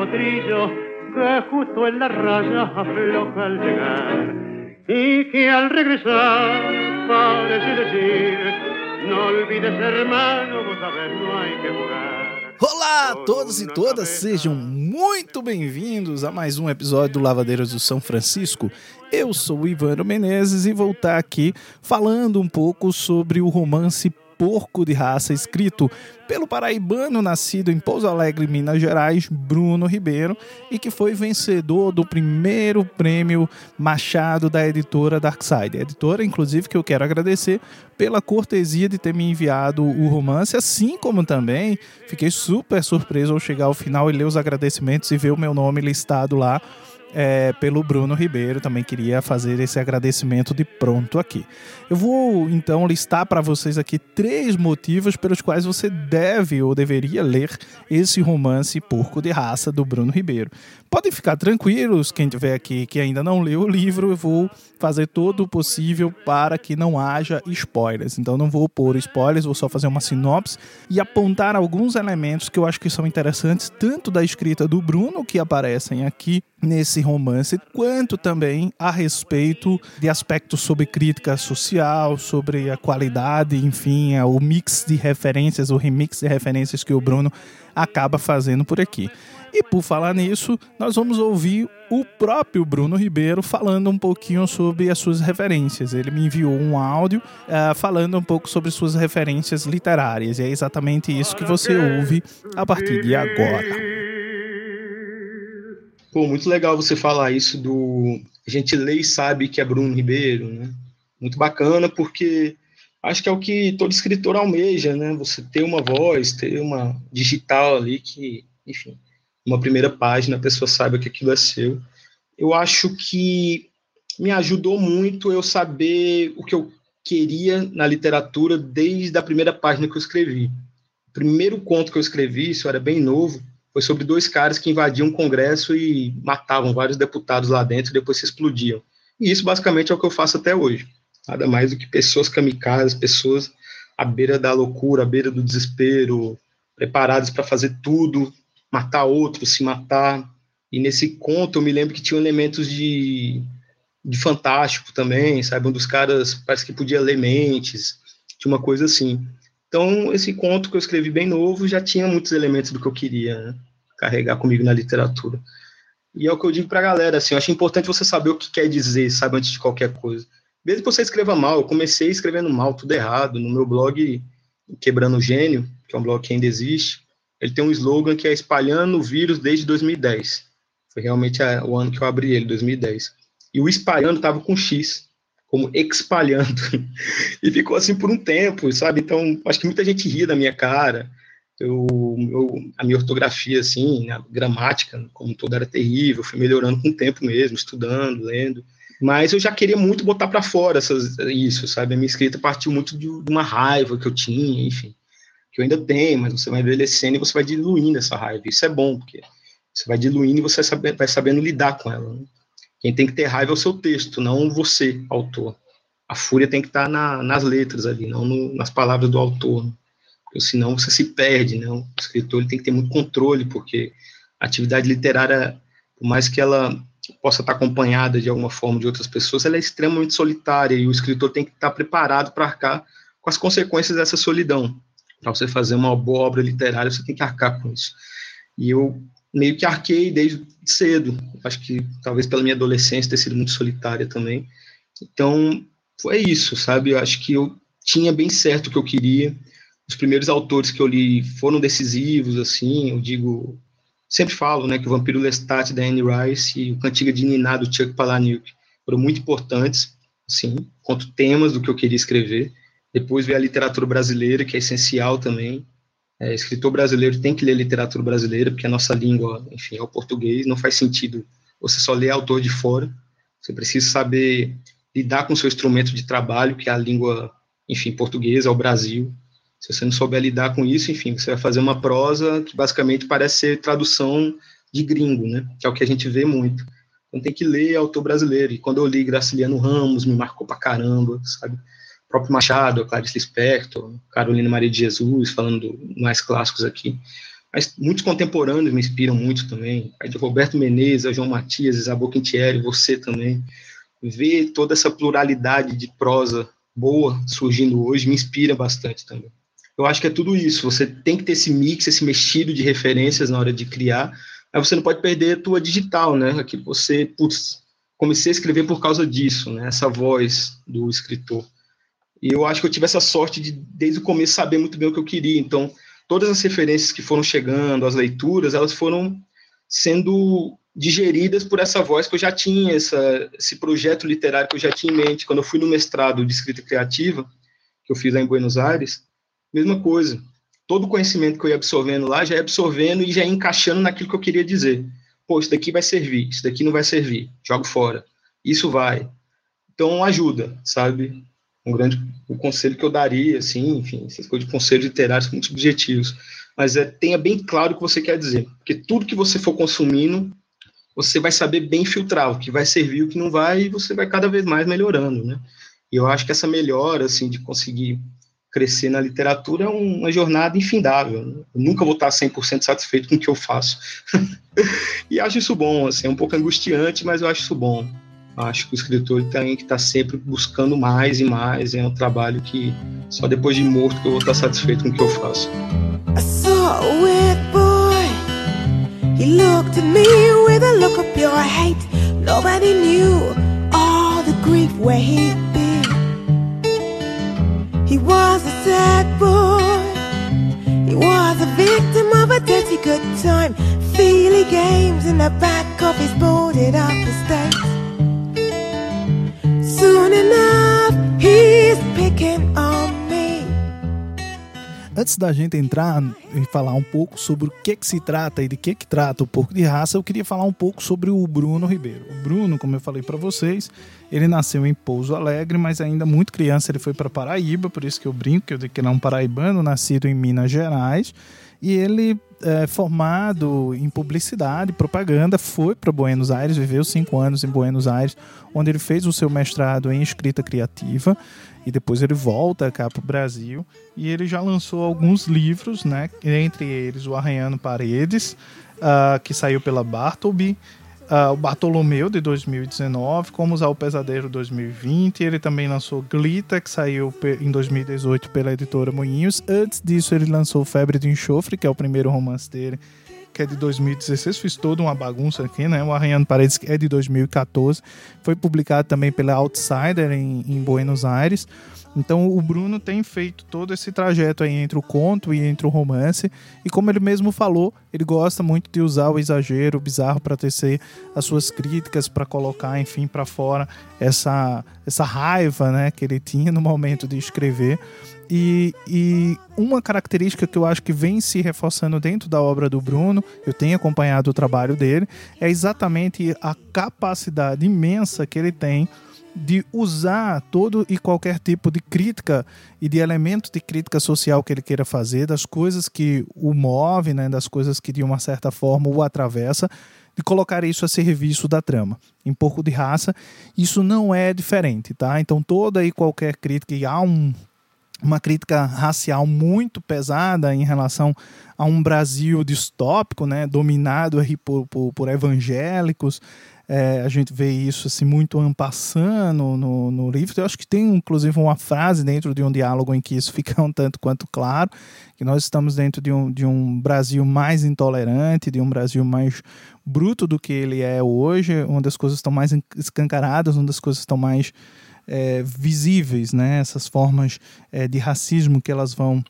potrillo que justo en la raya afloja al llegar y que al regresar parece decir no olvides hermano, vos sabés no hay que jugar. Olá a todos e todas, sejam muito bem-vindos a mais um episódio do Lavadeiras do São Francisco. Eu sou o Ivano Menezes e vou estar aqui falando um pouco sobre o romance porco de raça escrito pelo paraibano nascido em Pouso Alegre, Minas Gerais, Bruno Ribeiro, e que foi vencedor do primeiro prêmio Machado da editora Darkside. Editora, inclusive, que eu quero agradecer pela cortesia de ter me enviado o romance, assim como também fiquei super surpreso ao chegar ao final e ler os agradecimentos e ver o meu nome listado lá é, pelo Bruno Ribeiro. Também queria fazer esse agradecimento de pronto aqui. Eu vou então listar para vocês aqui três motivos pelos quais você deve ou deveria ler esse romance Porco de Raça do Bruno Ribeiro. Podem ficar tranquilos, quem tiver aqui que ainda não leu o livro, eu vou fazer todo o possível para que não haja spoilers. Então não vou pôr spoilers, vou só fazer uma sinopse e apontar alguns elementos que eu acho que são interessantes, tanto da escrita do Bruno, que aparecem aqui nesse romance, quanto também a respeito de aspectos sobre crítica social, sobre a qualidade, enfim, é o mix de referências, o remix de referências que o Bruno acaba fazendo por aqui. E por falar nisso, nós vamos ouvir o próprio Bruno Ribeiro falando um pouquinho sobre as suas referências. Ele me enviou um áudio uh, falando um pouco sobre suas referências literárias. E é exatamente isso que você ouve a partir de agora. Pô, muito legal você falar isso do. A gente lê e sabe que é Bruno Ribeiro, né? Muito bacana, porque acho que é o que todo escritor almeja, né? Você ter uma voz, ter uma digital ali que, enfim, uma primeira página, a pessoa saiba que aquilo é seu. Eu acho que me ajudou muito eu saber o que eu queria na literatura desde a primeira página que eu escrevi. O primeiro conto que eu escrevi, isso era bem novo, foi sobre dois caras que invadiam um congresso e matavam vários deputados lá dentro e depois se explodiam. E isso basicamente é o que eu faço até hoje. Nada mais do que pessoas kamikazes, pessoas à beira da loucura, à beira do desespero, preparadas para fazer tudo matar outro, se matar. E nesse conto eu me lembro que tinha elementos de, de fantástico também, sabe? Um dos caras parece que podia ler mentes, tinha uma coisa assim. Então, esse conto que eu escrevi bem novo já tinha muitos elementos do que eu queria né? carregar comigo na literatura. E é o que eu digo para a galera, assim, eu acho importante você saber o que quer dizer, sabe, antes de qualquer coisa. Mesmo que você escreva mal, eu comecei escrevendo mal, tudo errado, no meu blog Quebrando o Gênio, que é um blog que ainda existe, ele tem um slogan que é espalhando o vírus desde 2010. Foi realmente o ano que eu abri ele, 2010. E o espalhando estava com X, como espalhando. e ficou assim por um tempo, sabe? Então, acho que muita gente ria da minha cara. Eu, eu, a minha ortografia, assim, a gramática, como toda, era terrível. Fui melhorando com o tempo mesmo, estudando, lendo. Mas eu já queria muito botar para fora essas, isso, sabe? A minha escrita partiu muito de, de uma raiva que eu tinha, enfim que eu ainda tenho, mas você vai envelhecendo e você vai diluindo essa raiva. Isso é bom, porque você vai diluindo e você vai sabendo lidar com ela. Né? Quem tem que ter raiva é o seu texto, não você, autor. A fúria tem que estar na, nas letras ali, não no, nas palavras do autor. Né? Porque senão você se perde, né? O escritor ele tem que ter muito controle, porque a atividade literária, por mais que ela possa estar acompanhada de alguma forma de outras pessoas, ela é extremamente solitária e o escritor tem que estar preparado para arcar com as consequências dessa solidão para você fazer uma boa obra literária, você tem que arcar com isso. E eu meio que arquei desde cedo. Acho que talvez pela minha adolescência ter sido muito solitária também. Então, foi isso, sabe? Eu acho que eu tinha bem certo o que eu queria. Os primeiros autores que eu li foram decisivos, assim, eu digo, sempre falo, né, que o Vampiro Lestat da Anne Rice e o Cantiga de Niná do Chuck Palahniuk foram muito importantes, assim, quanto temas do que eu queria escrever. Depois veio a literatura brasileira, que é essencial também. É, escritor brasileiro tem que ler literatura brasileira, porque a nossa língua, enfim, é o português. Não faz sentido você só ler autor de fora. Você precisa saber lidar com o seu instrumento de trabalho, que é a língua, enfim, portuguesa, o Brasil. Se você não souber lidar com isso, enfim, você vai fazer uma prosa que basicamente parece ser tradução de gringo, né? Que é o que a gente vê muito. Então tem que ler autor brasileiro. E quando eu li Graciliano Ramos, me marcou pra caramba, sabe? Próprio Machado, Clarice Lispector, Carolina Maria de Jesus, falando mais clássicos aqui. mas muitos contemporâneos me inspiram muito também. A de Roberto Menezes, João Matias, Isabel Quintieri, você também. Ver toda essa pluralidade de prosa boa surgindo hoje me inspira bastante também. Eu acho que é tudo isso. Você tem que ter esse mix, esse mexido de referências na hora de criar, mas você não pode perder a tua digital, né? Aqui você, putz, comecei a escrever por causa disso, né? Essa voz do escritor. E eu acho que eu tive essa sorte de, desde o começo, saber muito bem o que eu queria. Então, todas as referências que foram chegando, as leituras, elas foram sendo digeridas por essa voz que eu já tinha, essa, esse projeto literário que eu já tinha em mente. Quando eu fui no mestrado de escrita criativa, que eu fiz lá em Buenos Aires, mesma coisa. Todo o conhecimento que eu ia absorvendo lá, já ia absorvendo e já ia encaixando naquilo que eu queria dizer. Pô, isso daqui vai servir, isso daqui não vai servir, jogo fora. Isso vai. Então, ajuda, sabe? Um grande o conselho que eu daria, assim, enfim, essas coisas de conselhos literários são muito subjetivos, mas é, tenha bem claro o que você quer dizer, porque tudo que você for consumindo, você vai saber bem filtrar o que vai servir, o que não vai, e você vai cada vez mais melhorando, né? E eu acho que essa melhora, assim, de conseguir crescer na literatura é uma jornada infindável. Né? Eu nunca vou estar 100% satisfeito com o que eu faço. e acho isso bom, assim, é um pouco angustiante, mas eu acho isso bom. Acho que o escritor tem que estar tá sempre buscando mais e mais. É um trabalho que só depois de morto que eu vou estar satisfeito com o que eu faço. I saw a weird boy. He looked at me with a look of pure hate. Nobody knew all the grief where he'd been. He was a sad boy. He was a victim of a dirty good time. Feely games in the back of his boarded up estate. Soon enough, he's picking on me. Antes da gente entrar e falar um pouco sobre o que, que se trata e de que, que trata o Porco de Raça, eu queria falar um pouco sobre o Bruno Ribeiro. O Bruno, como eu falei para vocês, ele nasceu em Pouso Alegre, mas ainda muito criança ele foi para Paraíba, por isso que eu brinco que eu digo que ele é um paraibano, nascido em Minas Gerais. E ele é, formado em publicidade, propaganda, foi para Buenos Aires, viveu cinco anos em Buenos Aires, onde ele fez o seu mestrado em escrita criativa e depois ele volta cá para o Brasil e ele já lançou alguns livros, né? Entre eles o Arranhando Paredes, uh, que saiu pela Bartleby, uh, o Bartolomeu de 2019, Como Usar o Pesadelo 2020. Ele também lançou Glita, que saiu em 2018 pela editora Moinhos. Antes disso, ele lançou Febre de Enxofre, que é o primeiro romance dele, que é de 2016. Fiz toda uma bagunça aqui, né? O Arranhando Paredes é de 2014. Foi publicado também pela Outsider em, em Buenos Aires. Então o Bruno tem feito todo esse trajeto aí entre o conto e entre o romance, e como ele mesmo falou, ele gosta muito de usar o exagero, o bizarro para tecer as suas críticas, para colocar, enfim, para fora essa essa raiva, né, que ele tinha no momento de escrever. E, e, uma característica que eu acho que vem se reforçando dentro da obra do Bruno, eu tenho acompanhado o trabalho dele, é exatamente a capacidade imensa que ele tem de usar todo e qualquer tipo de crítica e de elemento de crítica social que ele queira fazer, das coisas que o move, né, das coisas que de uma certa forma o atravessa, de colocar isso a serviço da trama. Em Porco de Raça, isso não é diferente, tá? Então toda e qualquer crítica, e há um, uma crítica racial muito pesada em relação a um Brasil distópico, né, dominado por, por, por evangélicos, é, a gente vê isso assim, muito ampassando no, no livro. Eu acho que tem, inclusive, uma frase dentro de um diálogo em que isso fica um tanto quanto claro, que nós estamos dentro de um, de um Brasil mais intolerante, de um Brasil mais bruto do que ele é hoje, onde as coisas estão mais escancaradas, onde as coisas estão mais é, visíveis, né? essas formas é, de racismo que elas vão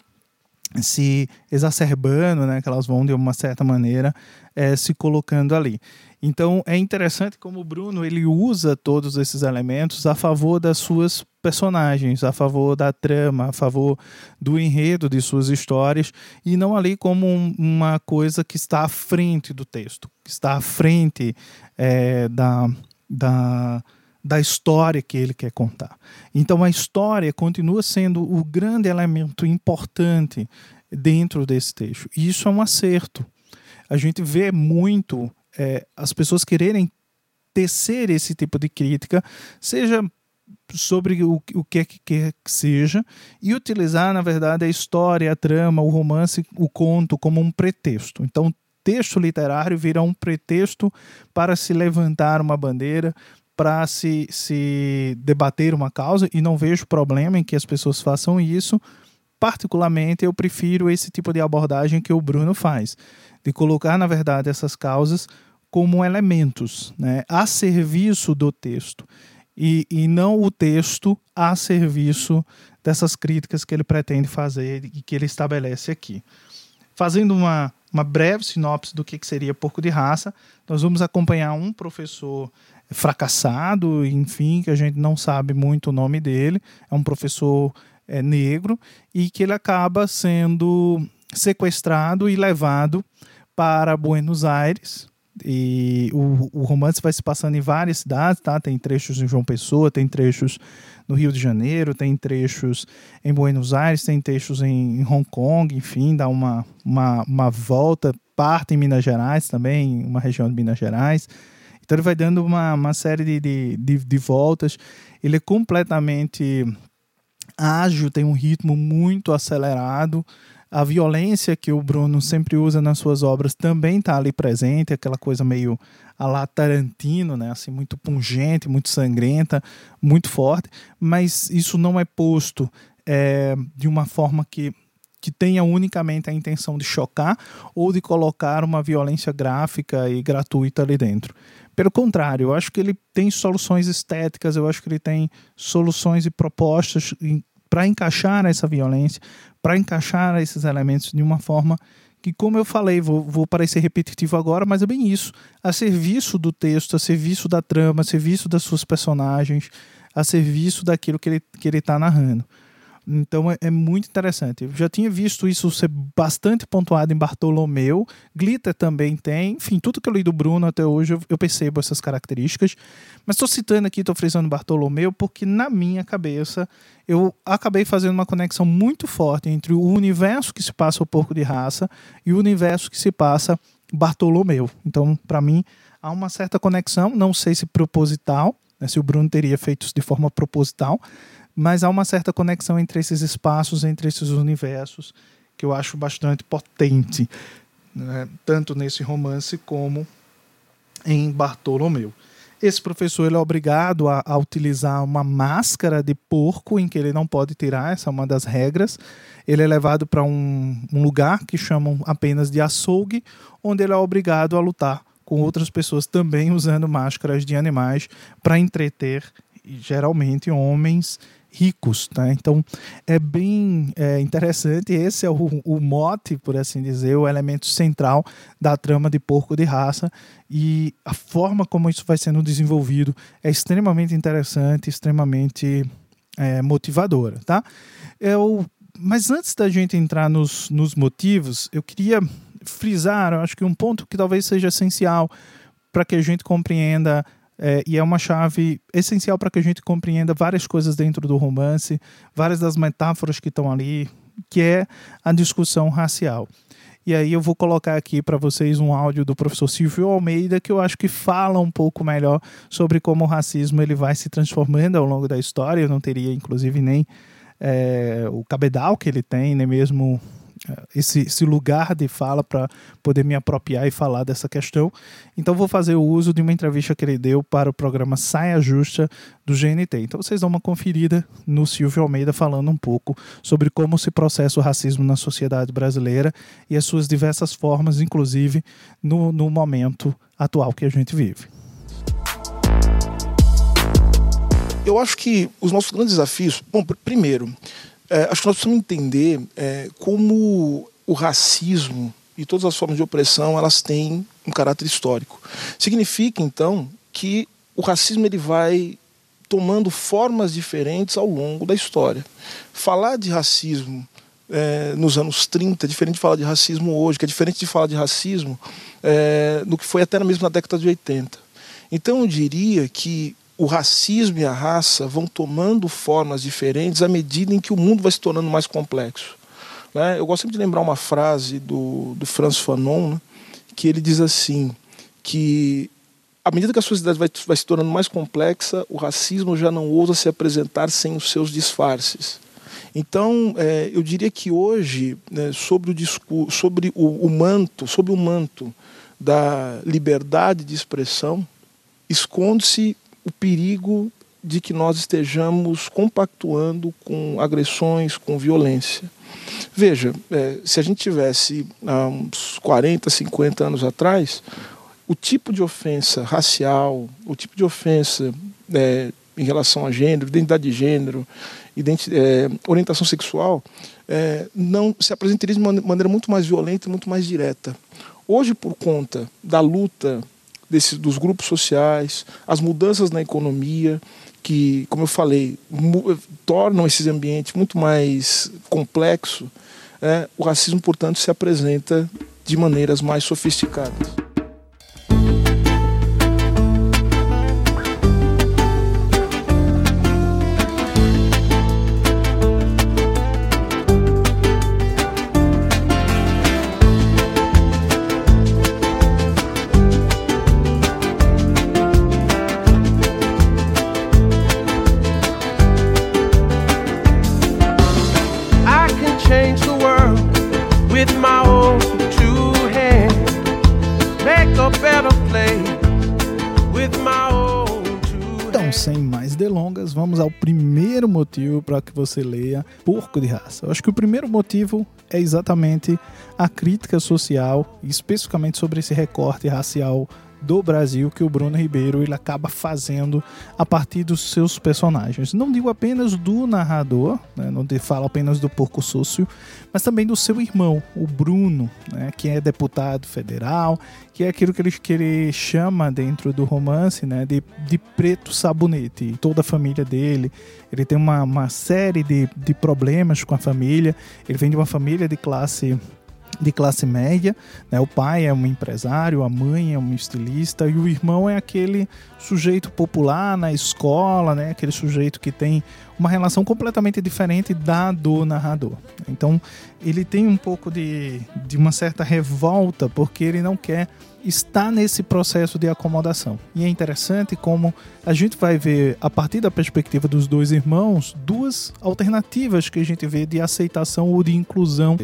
se exacerbando, né, que elas vão de uma certa maneira é, se colocando ali. Então é interessante como o Bruno ele usa todos esses elementos a favor das suas personagens, a favor da trama, a favor do enredo de suas histórias e não ali como um, uma coisa que está à frente do texto, que está à frente é, da, da da história que ele quer contar. Então a história continua sendo o grande elemento importante dentro desse texto. E isso é um acerto. A gente vê muito é, as pessoas quererem tecer esse tipo de crítica, seja sobre o, o que quer que seja e utilizar, na verdade, a história, a trama, o romance, o conto como um pretexto. Então, texto literário vira um pretexto para se levantar uma bandeira, para se, se debater uma causa, e não vejo problema em que as pessoas façam isso. Particularmente, eu prefiro esse tipo de abordagem que o Bruno faz, de colocar, na verdade, essas causas como elementos né, a serviço do texto e, e não o texto a serviço dessas críticas que ele pretende fazer e que ele estabelece aqui. Fazendo uma, uma breve sinopse do que, que seria Porco de Raça, nós vamos acompanhar um professor fracassado, enfim, que a gente não sabe muito o nome dele, é um professor é, negro, e que ele acaba sendo sequestrado e levado para Buenos Aires, e o, o, romance vai se passando em várias cidades, tá? Tem trechos em João Pessoa, tem trechos no Rio de Janeiro, tem trechos em Buenos Aires, tem trechos em, em Hong Kong, enfim, dá uma, uma, uma volta, parte em Minas Gerais também, uma região de Minas Gerais. Então ele vai dando uma, uma série de, de, de, de voltas. Ele é completamente ágil, tem um ritmo muito acelerado. A violência que o Bruno sempre usa nas suas obras também está ali presente, aquela coisa meio a la Tarantino, né? assim, muito pungente, muito sangrenta, muito forte, mas isso não é posto é, de uma forma que que tenha unicamente a intenção de chocar ou de colocar uma violência gráfica e gratuita ali dentro. Pelo contrário, eu acho que ele tem soluções estéticas, eu acho que ele tem soluções e propostas para encaixar essa violência, para encaixar esses elementos de uma forma que, como eu falei, vou, vou, parecer repetitivo agora, mas é bem isso. A serviço do texto, a serviço da trama, a serviço das suas personagens, a serviço daquilo que ele está que ele tá narrando. Então é, é, muito interessante. Eu já tinha visto isso ser bastante pontuado em Bartolomeu. Glitter também tem. Enfim, tudo que eu li do Bruno até hoje eu, eu percebo essas características. Mas estou citando aqui, estou frisando Bartolomeu, porque na minha cabeça eu acabei fazendo uma conexão muito forte entre o universo que se passa o Porco de Raça e o universo que se passa Bartolomeu. Então, para mim, há uma certa conexão, não sei se proposital, né, se o Bruno teria feito isso de forma proposital, mas há uma certa conexão entre esses espaços, entre esses universos, que eu acho bastante potente, né? tanto nesse romance como em Bartolomeu. Esse professor ele é obrigado a, a, utilizar uma máscara de porco em que ele não pode tirar, essa é uma das regras. Ele é levado para um, um lugar que chamam apenas de açougue, onde ele é obrigado a lutar com outras pessoas também usando máscaras de animais para entreter geralmente homens ricos, tá? Então é bem é, interessante. Esse é o, o, mote, por assim dizer, o elemento central da trama de Porco de Raça e a forma como isso vai sendo desenvolvido é extremamente interessante, extremamente é, motivadora, tá? Eu, mas antes da gente entrar nos, nos motivos, eu queria frisar, eu acho que um ponto que talvez seja essencial para que a gente compreenda é, e é uma chave essencial para que a gente compreenda várias coisas dentro do romance, várias das metáforas que estão ali, que é a discussão racial. E aí eu vou colocar aqui para vocês um áudio do professor Silvio Almeida que eu acho que fala um pouco melhor sobre como o racismo ele vai se transformando ao longo da história. Eu não teria, inclusive, nem é, o cabedal que ele tem, nem mesmo esse, esse lugar de fala para poder me apropriar e falar dessa questão. Então vou fazer o uso de uma entrevista que ele deu para o programa Saia Justa do GNT. Então vocês dão uma conferida no Silvio Almeida falando um pouco sobre como se processa o racismo na sociedade brasileira e as suas diversas formas, inclusive no, no momento atual que a gente vive. Eu acho que os nossos grandes desafios, bom, primeiro, é, acho que nós precisamos entender é, como o racismo e todas as formas de opressão elas têm um caráter histórico. Significa então que o racismo ele vai tomando formas diferentes ao longo da história. Falar de racismo é, nos anos 30 é diferente de falar de racismo hoje, que é diferente de falar de racismo é, no que foi até mesmo na década de 80. Então eu diria que o racismo e a raça vão tomando formas diferentes à medida em que o mundo vai se tornando mais complexo. Né? Eu gosto sempre de lembrar uma frase do, do Franz Fanon, né? que ele diz assim, que à medida que a sociedade vai, vai se tornando mais complexa, o racismo já não ousa se apresentar sem os seus disfarces. Então, é, eu diria que hoje, né, sobre, o, sobre o, o manto, sobre o manto da liberdade de expressão, esconde-se o perigo de que nós estejamos compactuando com agressões, com violência. Veja, é, se a gente tivesse há uns 40, 50 anos atrás, o tipo de ofensa racial, o tipo de ofensa é, em relação a gênero, identidade de gênero, identi é, orientação sexual, é, não se apresentaria de maneira muito mais violenta muito mais direta. Hoje, por conta da luta desse, dos grupos sociais, as mudanças na economia, que, como eu falei, tornam esse ambiente muito mais complexo, é, o racismo, portanto, se apresenta de maneiras mais sofisticadas. Vamos ao primeiro motivo para que você leia Porco de Raça. Eu acho que o primeiro motivo é exatamente a crítica social, especificamente sobre esse recorte racial do Brasil que o Bruno Ribeiro ele acaba fazendo a partir dos seus personagens. Não digo apenas do narrador, né, não falo apenas do porco sócio, mas também do seu irmão, o Bruno, né, que é deputado federal, que é aquilo que ele, que ele chama dentro do romance né, de, de preto sabonete. Toda a família dele, ele tem uma, uma série de, de problemas com a família, ele vem de uma família de classe de classe média, né? O pai é um empresário, a mãe é um estilista e o irmão é aquele sujeito popular na escola, né? Aquele sujeito que tem uma relação completamente diferente da do narrador. Então, ele tem um pouco de, de uma certa revolta porque ele não quer estar nesse processo de acomodação. E é interessante como a gente vai ver, a partir da perspectiva dos dois irmãos, duas alternativas que a gente vê de aceitação ou de inclusão.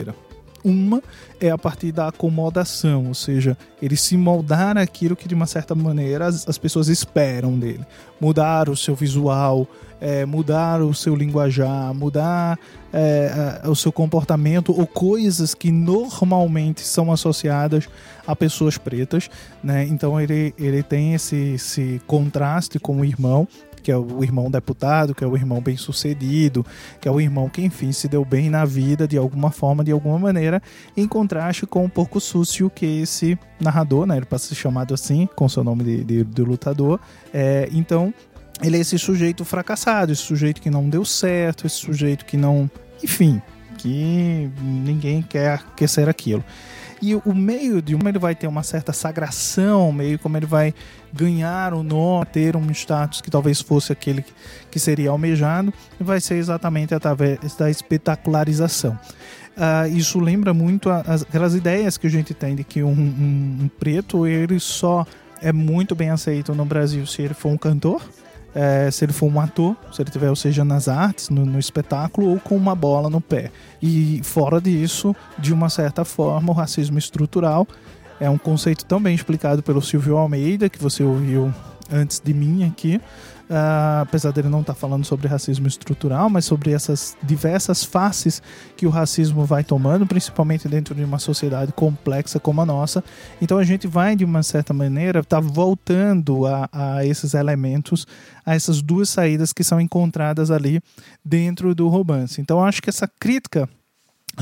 Uma é a partir da acomodação, ou seja, ele se moldar aquilo que de uma certa maneira as, as pessoas esperam dele. Mudar o seu visual, é, mudar o seu linguajar, mudar é, o seu comportamento ou coisas que normalmente são associadas a pessoas pretas, né? Então ele, ele tem esse, esse contraste com o irmão que é o irmão deputado, que é o irmão bem-sucedido, que é o irmão que, enfim, se deu bem na vida de alguma forma, de alguma maneira, em contraste com o porco súcio que esse narrador, né, ele pode ser chamado assim, com seu nome de, de, de lutador. É, então, ele é esse sujeito fracassado, esse sujeito que não deu certo, esse sujeito que não. Enfim, que ninguém quer, ser aquilo. E o meio de uma ele vai ter uma certa sagração, meio como ele vai ganhar o nome, ter um status que talvez fosse aquele que seria almejado, vai ser exatamente através da espetacularização. Uh, isso lembra muito as, aquelas ideias que a gente tem de que um, um, um preto ele só é muito bem aceito no Brasil se ele for um cantor é, se ele for um ator, se ele tiver, ou seja, nas artes, no, no, espetáculo, ou com uma bola no pé. E fora disso, de uma certa forma, o racismo estrutural é um conceito também explicado pelo Silvio Almeida, que você ouviu antes de mim aqui, uh, apesar dele não estar tá falando sobre racismo estrutural, mas sobre essas diversas faces que o racismo vai tomando, principalmente dentro de uma sociedade complexa como a nossa. Então a gente vai, de uma certa maneira, estar tá voltando a, a esses elementos, a essas duas saídas que são encontradas ali dentro do romance. Então eu acho que essa crítica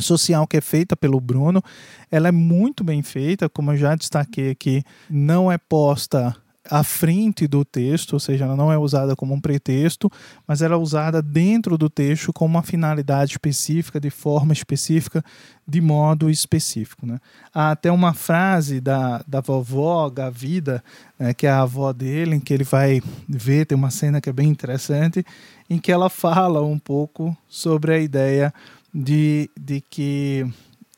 social que é feita pelo Bruno, ela é muito bem feita, como eu já destaquei aqui, não é posta à frente do texto, ou seja, ela não é usada como um pretexto, mas ela é usada dentro do texto com uma finalidade específica, de forma específica, de modo específico. Né? Há até uma frase da, da vovó Gavida, né, que é a avó dele, em que ele vai ver, tem uma cena que é bem interessante, em que ela fala um pouco sobre a ideia de, de que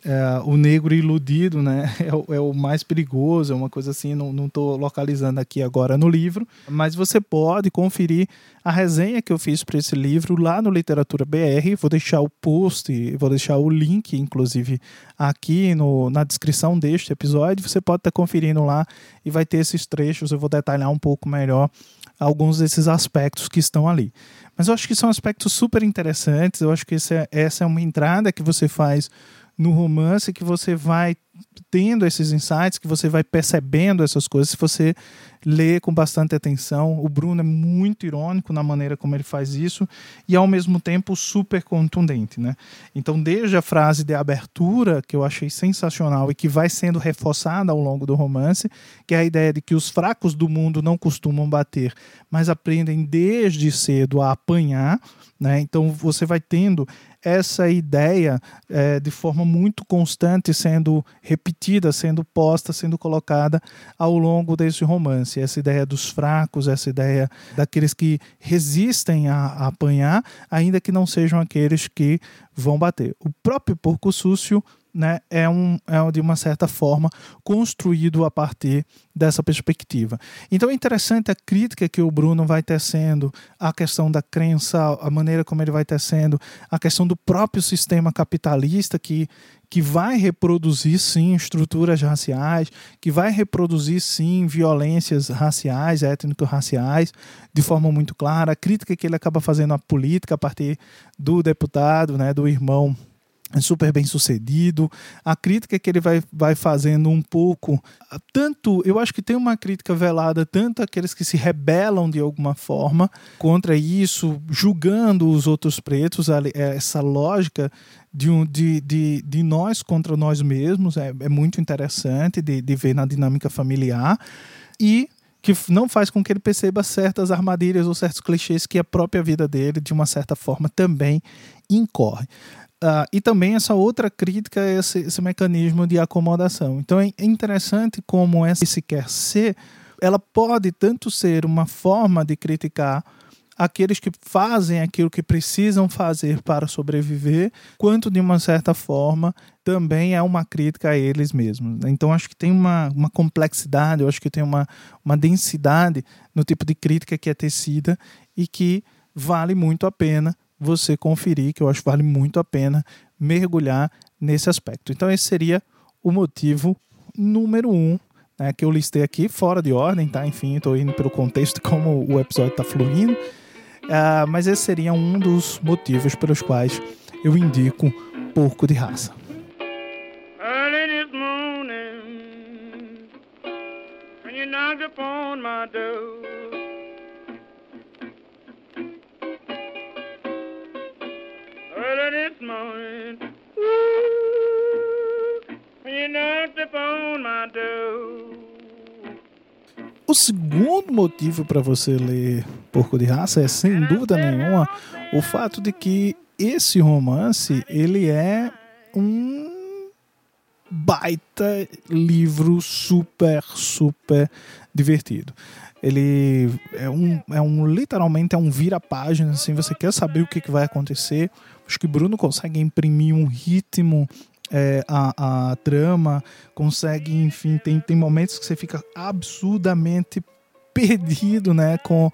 é, o negro iludido, né? É o, é o, mais perigoso, é uma coisa assim, não estou localizando aqui agora no livro, mas você pode conferir a resenha que eu fiz para esse livro lá no Literatura BR. Vou deixar o post, vou deixar o link, inclusive, aqui no, na descrição deste episódio. Você pode estar conferindo lá e vai ter esses trechos. Eu vou detalhar um pouco melhor alguns desses aspectos que estão ali. Mas eu acho que são aspectos super interessantes. Eu acho que é, essa é uma entrada que você faz no romance que você vai tendo esses insights, que você vai percebendo essas coisas. Se você lê com bastante atenção, o Bruno é muito irônico na maneira como ele faz isso e ao mesmo tempo super contundente, né? Então, desde a frase de abertura que eu achei sensacional e que vai sendo reforçada ao longo do romance, que é a ideia de que os fracos do mundo não costumam bater, mas aprendem desde cedo a apanhar, né? Então, você vai tendo essa ideia é, de forma muito constante sendo repetida, sendo posta, sendo colocada ao longo desse romance. Essa ideia dos fracos, essa ideia daqueles que resistem a, a apanhar, ainda que não sejam aqueles que vão bater. O próprio Porco Súcio né, é, um, é de uma certa forma construído a partir dessa perspectiva. Então é interessante a crítica que o Bruno vai tecendo, a questão da crença, a maneira como ele vai tecendo, a questão do próprio sistema capitalista que, que vai reproduzir sim estruturas raciais, que vai reproduzir sim violências raciais, étnico-raciais, de forma muito clara. A crítica que ele acaba fazendo à política a partir do deputado, né, do irmão super bem sucedido. A crítica que ele vai, vai fazendo um pouco, tanto, eu acho que tem uma crítica velada, tanto aqueles que se rebelam de alguma forma contra isso, julgando os outros pretos, essa lógica de, um, de, de, de nós contra nós mesmos é, é muito interessante de, de ver na dinâmica familiar. E que não faz com que ele perceba certas armadilhas ou certos clichês que a própria vida dele, de uma certa forma, também incorre. Uh, e também essa outra crítica é esse, esse, mecanismo de acomodação. Então é interessante como esse quer ser, ela pode tanto ser uma forma de criticar aqueles que fazem aquilo que precisam fazer para sobreviver, quanto de uma certa forma também é uma crítica a eles mesmos. Então acho que tem uma, uma complexidade, eu acho que tem uma, uma densidade no tipo de crítica que é tecida e que vale muito a pena você conferir, que eu acho que vale muito a pena mergulhar nesse aspecto. Então, esse seria o motivo número um né, que eu listei aqui, fora de ordem, tá? Enfim, estou indo pelo contexto como o episódio está fluindo. Uh, mas esse seria um dos motivos pelos quais eu indico Porco de Raça. Motivo para você ler Porco de Raça é, sem dúvida nenhuma, o fato de que esse romance ele é um baita livro super, super divertido. Ele é um, é um literalmente é um vira-página, assim, você quer saber o que, que vai acontecer. Acho que Bruno consegue imprimir um ritmo é, a, a trama, consegue, enfim, tem, tem momentos que você fica absurdamente perdido, né? Com,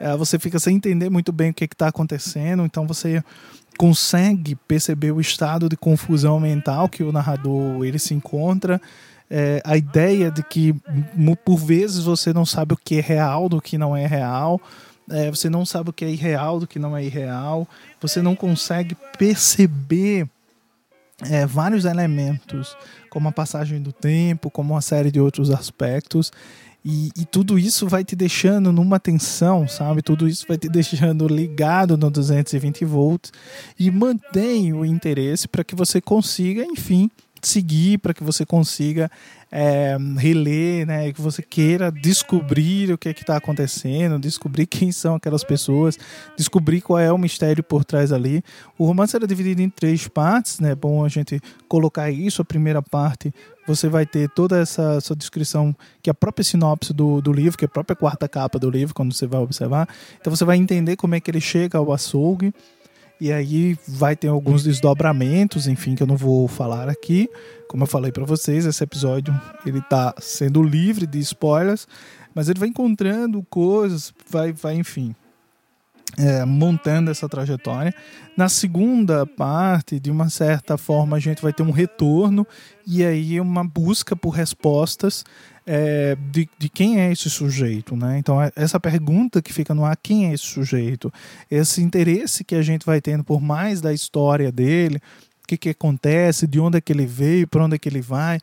é, você fica sem entender muito bem o que está acontecendo, então você consegue perceber o estado de confusão mental que o narrador ele se encontra. É, a ideia de que por vezes você não sabe o que é real do que não é real é, você não sabe o que é irreal do que não é irreal, você não consegue perceber é, vários elementos, como a passagem do tempo, como uma série de outros aspectos. E, e, tudo isso vai te deixando numa tensão, sabe? Tudo isso vai te deixando ligado no 220 volts e mantém o interesse para que você consiga, enfim, seguir, para que você consiga é, reler, né, que você queira descobrir o que é está acontecendo, descobrir quem são aquelas pessoas, descobrir qual é o mistério por trás ali. O romance era dividido em três partes, né? É bom a gente colocar isso. A primeira parte você vai ter toda essa, essa descrição que é a própria sinopse do, do livro, que é a própria quarta capa do livro, quando você vai observar. Então você vai entender como é que ele chega ao açougue E aí vai ter alguns desdobramentos, enfim, que eu não vou falar aqui. Como eu falei para vocês, esse episódio ele tá sendo livre de spoilers, mas ele vai encontrando coisas, vai, vai enfim, é, montando essa trajetória. Na segunda parte, de uma certa forma, a gente vai ter um retorno e aí uma busca por respostas é, de, de quem é esse sujeito, né? Então, é, essa pergunta que fica no ar, quem é esse sujeito? Esse interesse que a gente vai tendo por mais da história dele, o que, que acontece, de onde é que ele veio, para onde é que ele vai,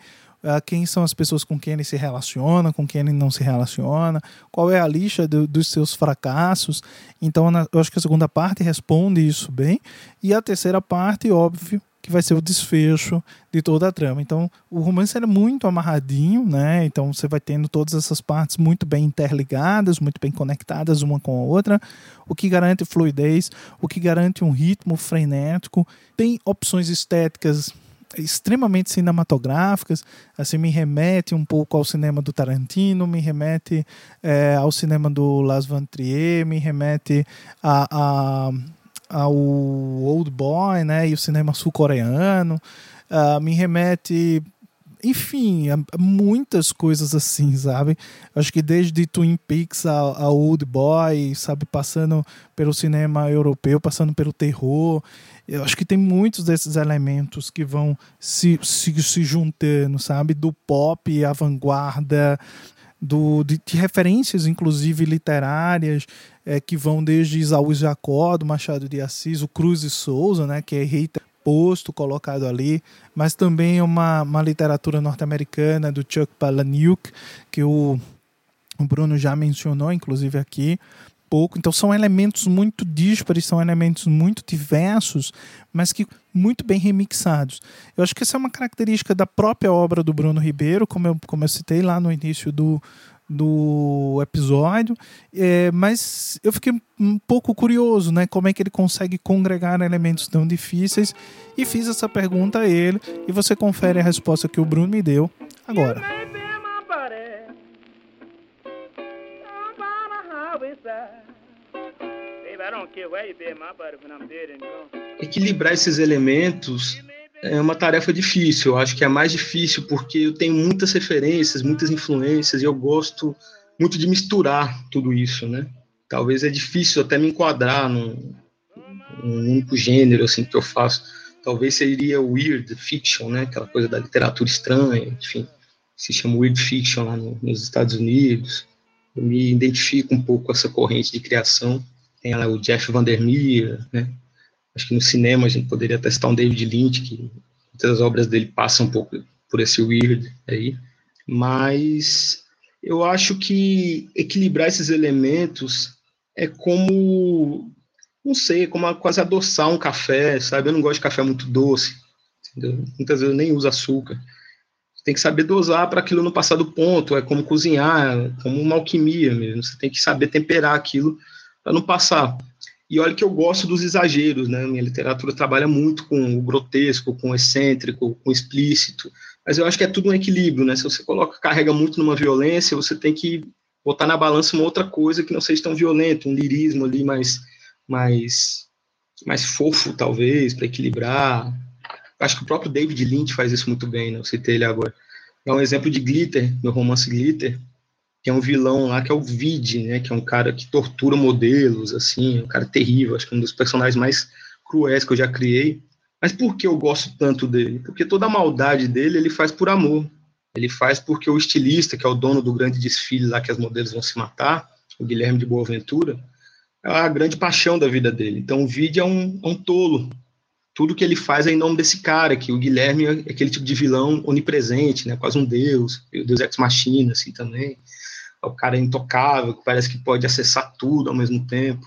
uh, quem são as pessoas com quem ele se relaciona, com quem ele não se relaciona, qual é a lixa do, dos seus fracassos. Então, na, eu acho que a segunda parte responde isso bem, e a terceira parte, óbvio, que vai ser o desfecho de toda a trama. Então, o romance é muito amarradinho, né? Então, você vai tendo todas essas partes muito bem interligadas, muito bem conectadas uma com a outra, o que garante fluidez, o que garante um ritmo frenético. Tem opções estéticas extremamente cinematográficas, assim me remete um pouco ao cinema do Tarantino, me remete é, ao cinema do Las Van Trier, me remete a, a ao Old Boy, né, e o cinema sul-coreano, uh, me remete, enfim, muitas coisas assim, sabe? Acho que desde Twin Peaks a, a Old Boy, sabe, passando pelo cinema europeu, passando pelo terror, eu acho que tem muitos desses elementos que vão se, se, se juntando, sabe? Do pop à vanguarda, do, de, de, referências, inclusive literárias, é, que vão desde Isaú Jacó, do Machado de Assis, o Cruz e Souza, né, que é Rita posto, colocado ali, mas também uma, uma literatura norte-americana do Chuck Palahniuk, que o, o Bruno já mencionou, inclusive aqui, pouco. Então são elementos muito díspares, são elementos muito diversos, mas que muito bem remixados. Eu acho que essa é uma característica da própria obra do Bruno Ribeiro, como eu, como eu citei lá no início do, do episódio, é, mas eu fiquei um pouco curioso, né? Como é que ele consegue congregar elementos tão difíceis e fiz essa pergunta a ele e você confere a resposta que o Bruno me deu agora. Equilibrar esses elementos é uma tarefa difícil. Eu acho que é mais difícil porque eu tenho muitas referências, muitas influências e eu gosto muito de misturar tudo isso, né? Talvez é difícil até me enquadrar num, num único gênero assim que eu faço. Talvez seria weird fiction, né? Aquela coisa da literatura estranha, enfim, se chama weird fiction lá no, nos Estados Unidos. Eu me identifico um pouco com essa corrente de criação. Tem lá o Jeff Vandermeer, né? Acho que no cinema a gente poderia testar um David Lynch, que muitas obras dele passam um pouco por esse weird aí. Mas eu acho que equilibrar esses elementos é como, não sei, como quase adoçar um café, sabe? Eu não gosto de café muito doce, entendeu? Muitas vezes eu nem uso açúcar. Tem que saber dosar para aquilo não passar do ponto, é como cozinhar, como uma alquimia mesmo. Você tem que saber temperar aquilo para não passar. E olha que eu gosto dos exageros, né? Minha literatura trabalha muito com o grotesco, com o excêntrico, com o explícito, mas eu acho que é tudo um equilíbrio, né? Se você coloca, carrega muito numa violência, você tem que botar na balança uma outra coisa que não seja tão violento, um lirismo ali mais, mais, mais fofo, talvez, para equilibrar. Acho que o próprio David Lynch faz isso muito bem, né? Eu citei ele agora. É um exemplo de Glitter, no romance Glitter, tem um vilão lá que é o Vid, né, que é um cara que tortura modelos, assim, um cara terrível, acho que é um dos personagens mais cruéis que eu já criei. Mas por que eu gosto tanto dele? Porque toda a maldade dele ele faz por amor. Ele faz porque o estilista, que é o dono do grande desfile lá que as modelos vão se matar, o Guilherme de Boaventura, é a grande paixão da vida dele. Então o Vid é um, é um tolo. Tudo que ele faz é em nome desse cara, que o Guilherme é aquele tipo de vilão onipresente, né, quase um deus, o deus ex-machina, assim, também o cara é intocável, que parece que pode acessar tudo ao mesmo tempo.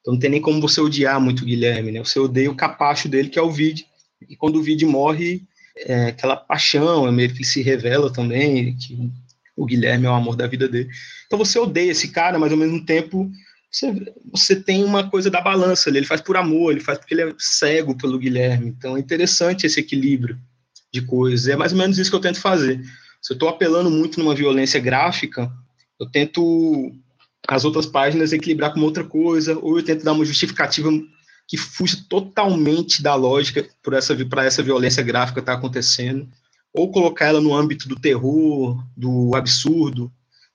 Então não tem nem como você odiar muito o Guilherme, né? Você odeia o capacho dele, que é o Vide. E quando o Vide morre, é aquela paixão, é meio que se revela também, que o Guilherme é o amor da vida dele. Então você odeia esse cara, mas ao mesmo tempo você, você tem uma coisa da balança ali, ele faz por amor, ele faz porque ele é cego pelo Guilherme. Então é interessante esse equilíbrio de coisas. É mais ou menos isso que eu tento fazer. Se eu estou apelando muito numa violência gráfica, eu tento as outras páginas equilibrar com outra coisa, ou eu tento dar uma justificativa que fuja totalmente da lógica para essa, essa violência gráfica estar tá acontecendo, ou colocar ela no âmbito do terror, do absurdo,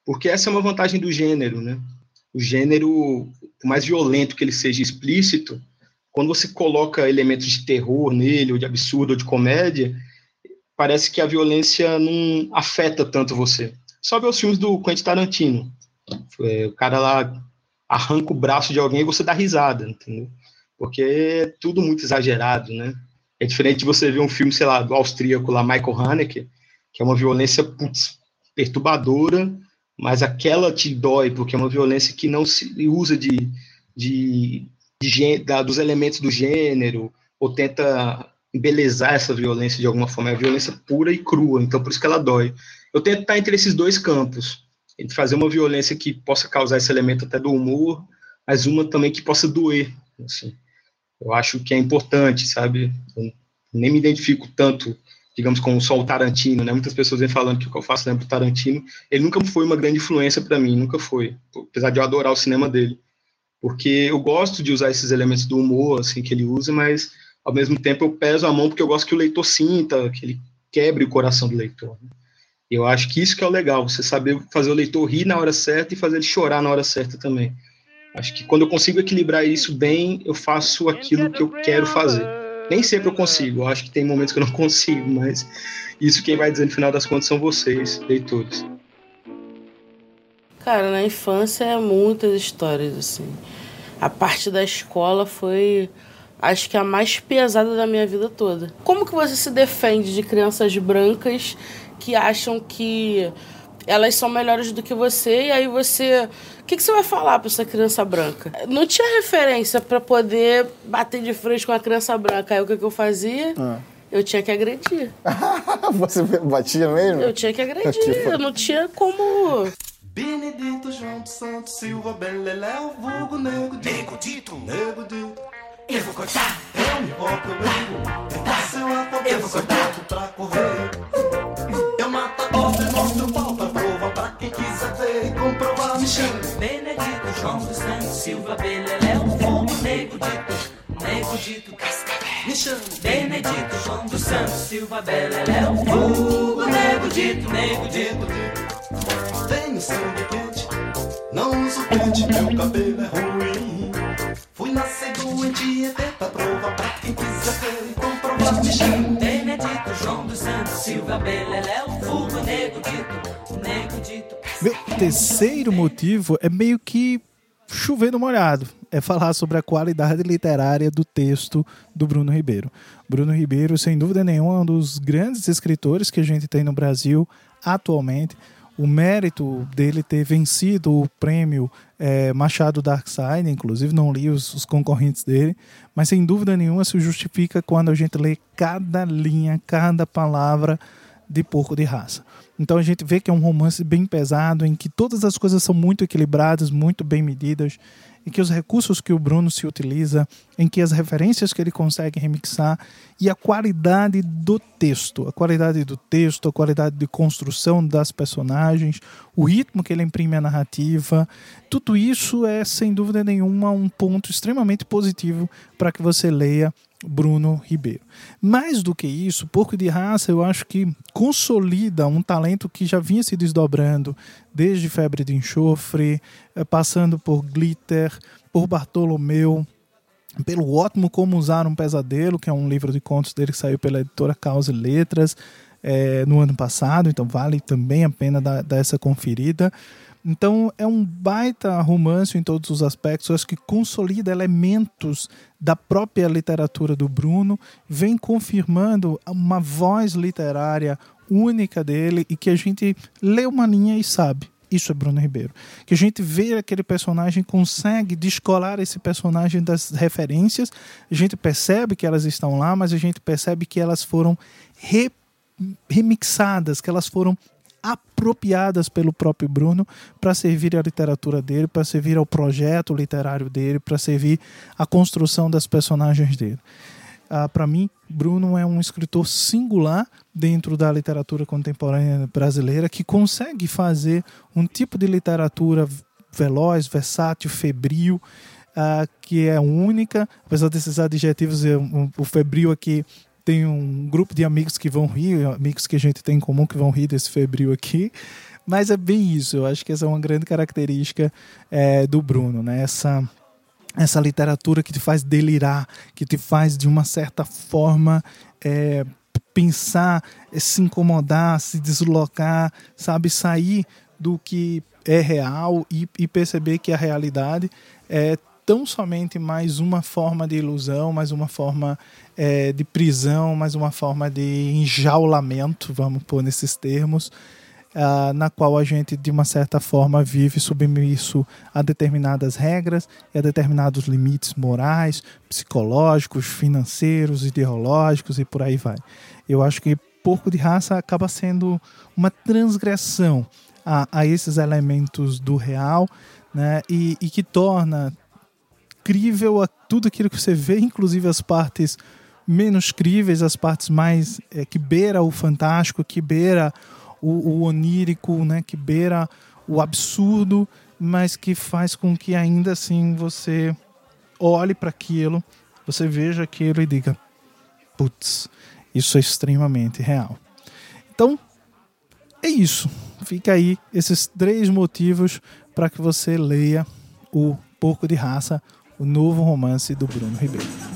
porque essa é uma vantagem do gênero, né? O gênero, por mais violento que ele seja explícito, quando você coloca elementos de terror nele, ou de absurdo, ou de comédia, parece que a violência não afeta tanto você. Só ver os filmes do Quentin Tarantino. É, o cara lá arranca o braço de alguém e você dá risada, entendeu? Porque é tudo muito exagerado, né? É diferente de você ver um filme, sei lá, do austríaco lá, Michael Haneke, que é uma violência putz, perturbadora, mas aquela te dói, porque é uma violência que não se usa de, de, de da, dos elementos do gênero, ou tenta embelezar essa violência de alguma forma. É violência pura e crua, então por isso que ela dói. Eu tento estar entre esses dois campos, entre fazer uma violência que possa causar esse elemento até do humor, mas uma também que possa doer. Assim. Eu acho que é importante, sabe? Eu nem me identifico tanto, digamos, com só o Tarantino, né? Muitas pessoas vêm falando que o que eu faço lembra o Tarantino. Ele nunca foi uma grande influência para mim, nunca foi, apesar de eu adorar o cinema dele. Porque eu gosto de usar esses elementos do humor, assim, que ele usa, mas ao mesmo tempo eu peso a mão porque eu gosto que o leitor sinta, que ele quebre o coração do leitor. Né? Eu acho que isso que é o legal, você saber fazer o leitor rir na hora certa e fazer ele chorar na hora certa também. Acho que quando eu consigo equilibrar isso bem, eu faço aquilo que eu quero fazer. Nem sempre eu consigo, eu acho que tem momentos que eu não consigo, mas isso quem vai dizer no final das contas são vocês, leitores. Cara, na infância é muitas histórias assim. A parte da escola foi acho que a mais pesada da minha vida toda. Como que você se defende de crianças brancas que acham que elas são melhores do que você e aí você o que, que você vai falar para essa criança branca? Não tinha referência para poder bater de frente com a criança branca. Aí o que, que eu fazia? Ah. Eu tinha que agredir. você batia mesmo? Eu tinha que agredir. eu não tinha como. Benedito João dos Santos Silva Beleléu, vulgo nego dito. Nego dito. Nego dito. Eu vou cortar. Eu me roco, eu brigo. Cortar. Eu vou cortar. Pra correr. Chama. Benedito João dos Santos Silva Beleléu, vulgo nego dito. Nego dito. Cascavel. Me chama. Benedito João dos Santos Silva Beleléu, vulgo nego dito. Nego dito. Tenho sangue quente. Não uso pente, meu cabelo é ruim. Fui nascer doente e tenta prova pra quem quiser ver e comprovar. Me chamo Benedito João dos Santos Silva Beleléu, Fuga Nego Dito, Nego Dito. Meu terceiro motivo é meio que chover no molhado. É falar sobre a qualidade literária do texto do Bruno Ribeiro. Bruno Ribeiro, sem dúvida nenhuma, é um dos grandes escritores que a gente tem no Brasil atualmente o mérito dele ter vencido o prêmio é, Machado Darkside, inclusive não li os, os, concorrentes dele, mas sem dúvida nenhuma se justifica quando a gente lê cada linha, cada palavra de Porco de Raça. Então a gente vê que é um romance bem pesado, em que todas as coisas são muito equilibradas, muito bem medidas, em que os recursos que o Bruno se utiliza, em que as referências que ele consegue remixar e a qualidade do texto, a qualidade do texto, a qualidade de construção das personagens, o ritmo que ele imprime à narrativa, tudo isso é sem dúvida nenhuma um ponto extremamente positivo para que você leia Bruno Ribeiro. Mais do que isso, Porco de Raça eu acho que consolida um talento que já vinha se desdobrando desde Febre de Enxofre, eh, passando por Glitter, por Bartolomeu, pelo ótimo Como Usar um Pesadelo, que é um livro de contos dele que saiu pela editora Causa e Letras é, no ano passado, então vale também a pena dar, dar essa conferida. Então é um baita romance em todos os aspectos, eu acho que consolida elementos da própria literatura do Bruno, vem confirmando uma voz literária única dele e que a gente lê uma linha e sabe. Isso é Bruno Ribeiro. Que a gente vê aquele personagem, consegue descolar esse personagem das referências, a gente percebe que elas estão lá, mas a gente percebe que elas foram re remixadas, que elas foram apropriadas pelo próprio Bruno para servir à literatura dele, para servir ao projeto literário dele, para servir à construção das personagens dele. Ah, para mim, Bruno é um escritor singular dentro da literatura contemporânea brasileira que consegue fazer um tipo de literatura veloz, versátil, febril, uh, que é única, apesar desses adjetivos, o febril aqui tem um grupo de amigos que vão rir, amigos que a gente tem em comum que vão rir desse febril aqui. Mas é bem isso, eu acho que essa é uma grande característica é, do Bruno, né? Essa, essa literatura que te faz delirar, que te faz de uma certa forma é, pensar, é, se incomodar, se deslocar, sabe, sair do que é real e, e perceber que a realidade é tão somente mais uma forma de ilusão, mais uma forma é, de prisão, mais uma forma de enjaulamento, vamos pôr nesses termos, uh, na qual a gente, de uma certa forma, vive submisso a determinadas regras e a determinados limites morais, psicológicos, financeiros, ideológicos e por aí vai. Eu acho que porco de raça acaba sendo uma transgressão a, a esses elementos do real né, e, e que torna crível a tudo aquilo que você vê, inclusive as partes menos críveis, as partes mais é, que beira o fantástico, que beira o, o, onírico, né, que beira o absurdo, mas que faz com que ainda assim você olhe para aquilo, você veja aquilo e diga: putz, isso é extremamente real. Então, é isso. Fica aí esses três motivos para que você leia o Porco de Raça, o novo romance do Bruno Ribeiro.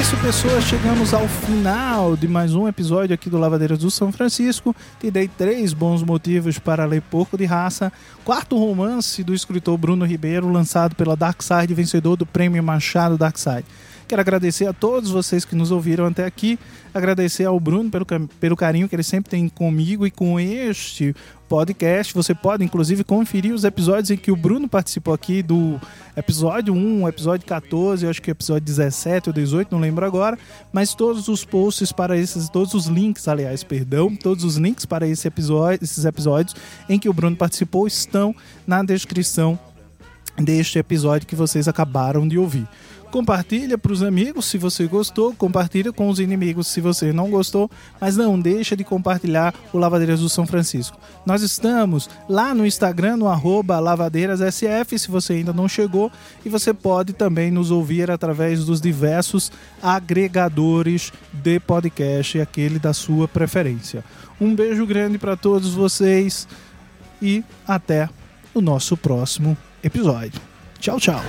Isso, pessoas. Chegamos ao final de mais um episódio aqui do Lavadeiras do São Francisco. Te dei três bons motivos para ler Porco de Raça. Quarto romance do escritor Bruno Ribeiro, lançado pela Darkside, vencedor do Prêmio Machado Darkside. Quero agradecer a todos vocês que nos ouviram até aqui. Agradecer ao Bruno pelo, pelo carinho que ele sempre tem comigo e com este podcast. Você pode, inclusive, conferir os episódios em que o Bruno participou aqui do episódio 1, episódio 14, acho que episódio 17 ou 18, não lembro agora. Mas todos os posts para esses, todos os links, aliás, perdão, todos os links para esse episódio, esses episódios em que o Bruno participou estão na descrição deste episódio que vocês acabaram de ouvir. Compartilha para os amigos se você gostou, compartilha com os inimigos se você não gostou, mas não deixa de compartilhar o Lavadeiras do São Francisco. Nós estamos lá no Instagram, no lavadeirassf, se você ainda não chegou, e você pode também nos ouvir através dos diversos agregadores de podcast, aquele da sua preferência. Um beijo grande para todos vocês e até o nosso próximo episódio. Tchau, tchau.